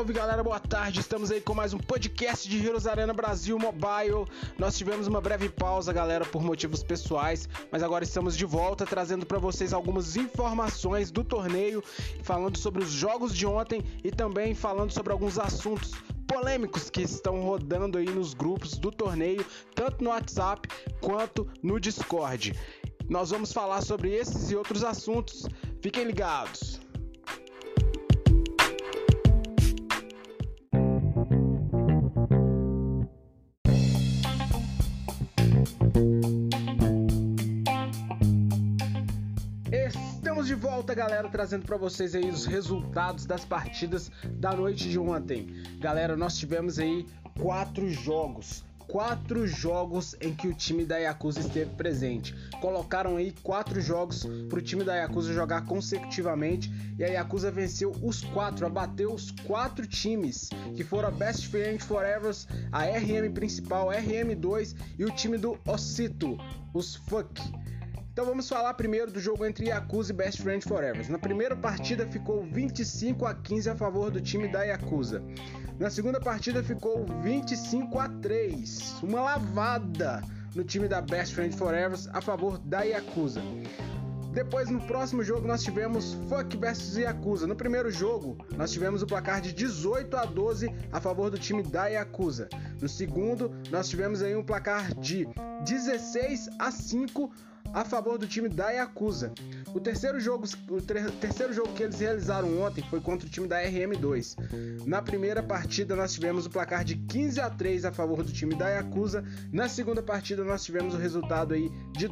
salve galera, boa tarde. Estamos aí com mais um podcast de Heroes Arena Brasil Mobile. Nós tivemos uma breve pausa, galera, por motivos pessoais, mas agora estamos de volta trazendo para vocês algumas informações do torneio, falando sobre os jogos de ontem e também falando sobre alguns assuntos polêmicos que estão rodando aí nos grupos do torneio, tanto no WhatsApp quanto no Discord. Nós vamos falar sobre esses e outros assuntos. Fiquem ligados. Volta, galera, trazendo para vocês aí os resultados das partidas da noite de ontem. Galera, nós tivemos aí quatro jogos quatro jogos em que o time da Yakuza esteve presente. Colocaram aí quatro jogos para o time da Yakuza jogar consecutivamente e a Yakuza venceu os quatro, abateu os quatro times que foram a Best Friend Forever, a RM principal, RM2 e o time do Ocito, os Fuck. Então vamos falar primeiro do jogo entre Yakuza e Best Friend Forever. Na primeira partida ficou 25 a 15 a favor do time da Yakuza. Na segunda partida ficou 25 a 3, uma lavada no time da Best Friend Forever a favor da Yakuza. Depois, no próximo jogo, nós tivemos Fuck vs Yakuza. No primeiro jogo, nós tivemos o placar de 18 a 12 a favor do time da Yakuza. No segundo, nós tivemos aí um placar de 16 a 5 a favor do time da Yakuza. O terceiro jogo, o terceiro jogo que eles realizaram ontem foi contra o time da RM2. Na primeira partida nós tivemos o placar de 15 a 3 a favor do time da Yakuza. Na segunda partida nós tivemos o resultado aí de,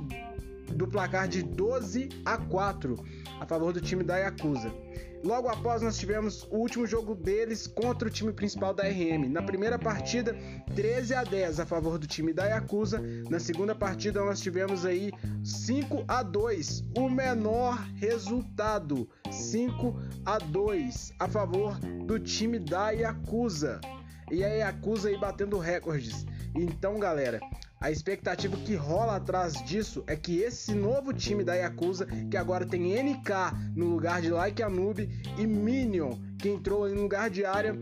do placar de 12 a 4 a favor do time da Yakuza. Logo após, nós tivemos o último jogo deles contra o time principal da RM. Na primeira partida, 13 a 10 a favor do time da Yakuza. Na segunda partida, nós tivemos aí 5 a 2, o menor resultado, 5 a 2 a favor do time da Yakuza. E a Yakuza aí batendo recordes. Então, galera, a expectativa que rola atrás disso é que esse novo time da Yakuza, que agora tem NK no lugar de Like a Noob e Minion, que entrou no lugar de área,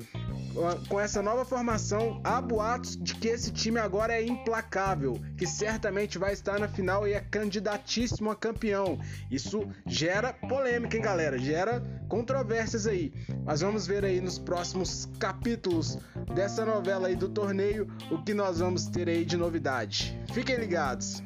com essa nova formação, há boatos de que esse time agora é implacável, que certamente vai estar na final e é candidatíssimo a campeão. Isso gera polêmica, hein, galera? Gera controvérsias aí. Mas vamos ver aí nos próximos capítulos dessa novela aí do torneio o que nós vamos ter aí de novidade. Fiquem ligados.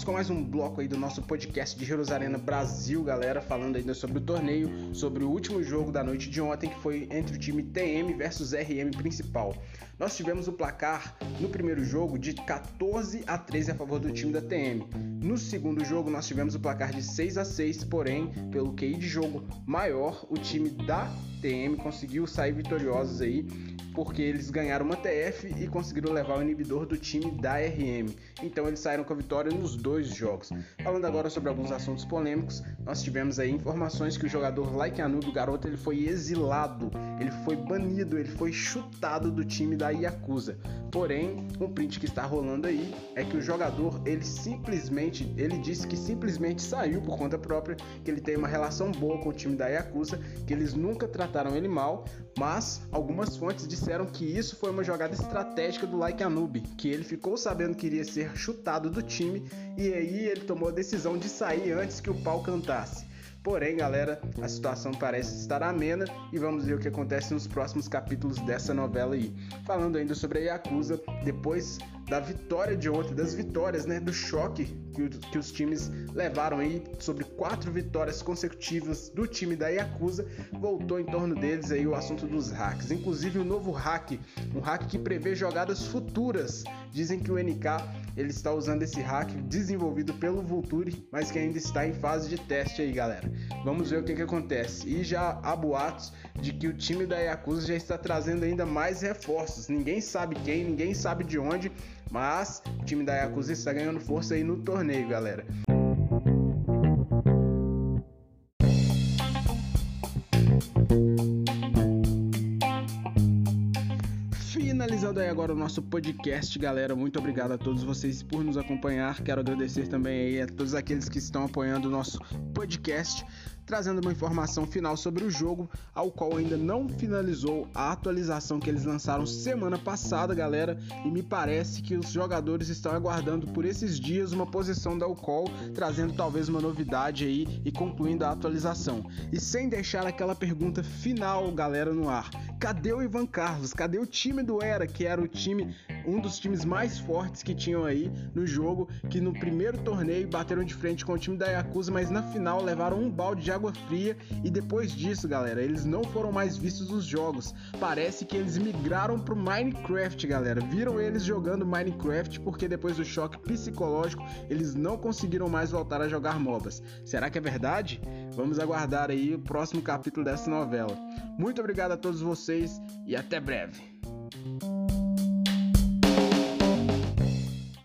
Voltamos com mais um bloco aí do nosso podcast de Arena Brasil, galera, falando ainda sobre o torneio, sobre o último jogo da noite de ontem, que foi entre o time TM versus RM principal. Nós tivemos o placar no primeiro jogo de 14 a 13 a favor do time da TM. No segundo jogo, nós tivemos o placar de 6 a 6, porém, pelo QI de jogo maior, o time da TM conseguiu sair vitoriosos aí porque eles ganharam uma TF e conseguiram levar o inibidor do time da RM. Então eles saíram com a vitória nos dois jogos. Falando agora sobre alguns assuntos polêmicos, nós tivemos aí informações que o jogador Like Anu do garoto ele foi exilado, ele foi banido, ele foi chutado do time da Yakuza. Porém, um print que está rolando aí é que o jogador ele simplesmente, ele disse que simplesmente saiu por conta própria, que ele tem uma relação boa com o time da Yakuza, que eles nunca trataram ele mal, mas algumas fontes disseram que isso foi uma jogada estratégica do Like Anub, que ele ficou sabendo que iria ser chutado do time e aí ele tomou a decisão de sair antes que o pau cantasse. Porém, galera, a situação parece estar amena e vamos ver o que acontece nos próximos capítulos dessa novela aí. Falando ainda sobre a Yakuza, depois da vitória de ontem, das vitórias, né, do choque que, que, os times levaram aí sobre quatro vitórias consecutivas do time da Yakuza, voltou em torno deles aí o assunto dos hacks, inclusive o novo hack, um hack que prevê jogadas futuras. Dizem que o NK ele está usando esse hack desenvolvido pelo Vulture, mas que ainda está em fase de teste aí, galera. Vamos ver o que, que acontece. E já há boatos de que o time da Yakuza já está trazendo ainda mais reforços. Ninguém sabe quem, ninguém sabe de onde, mas o time da Yakuza está ganhando força aí no torneio, galera. Finalizando aí agora o nosso podcast, galera. Muito obrigado a todos vocês por nos acompanhar. Quero agradecer também aí a todos aqueles que estão apoiando o nosso podcast trazendo uma informação final sobre o jogo, ao qual ainda não finalizou a atualização que eles lançaram semana passada, galera, e me parece que os jogadores estão aguardando por esses dias uma posição da UCOL, trazendo talvez uma novidade aí e concluindo a atualização. E sem deixar aquela pergunta final, galera, no ar. Cadê o Ivan Carlos? Cadê o time do Era, que era o time, um dos times mais fortes que tinham aí no jogo, que no primeiro torneio bateram de frente com o time da Yakuza, mas na final levaram um balde de água fria e depois disso, galera, eles não foram mais vistos nos jogos. Parece que eles migraram pro Minecraft, galera. Viram eles jogando Minecraft porque depois do choque psicológico eles não conseguiram mais voltar a jogar MOBAs. Será que é verdade? Vamos aguardar aí o próximo capítulo dessa novela. Muito obrigado a todos vocês e até breve.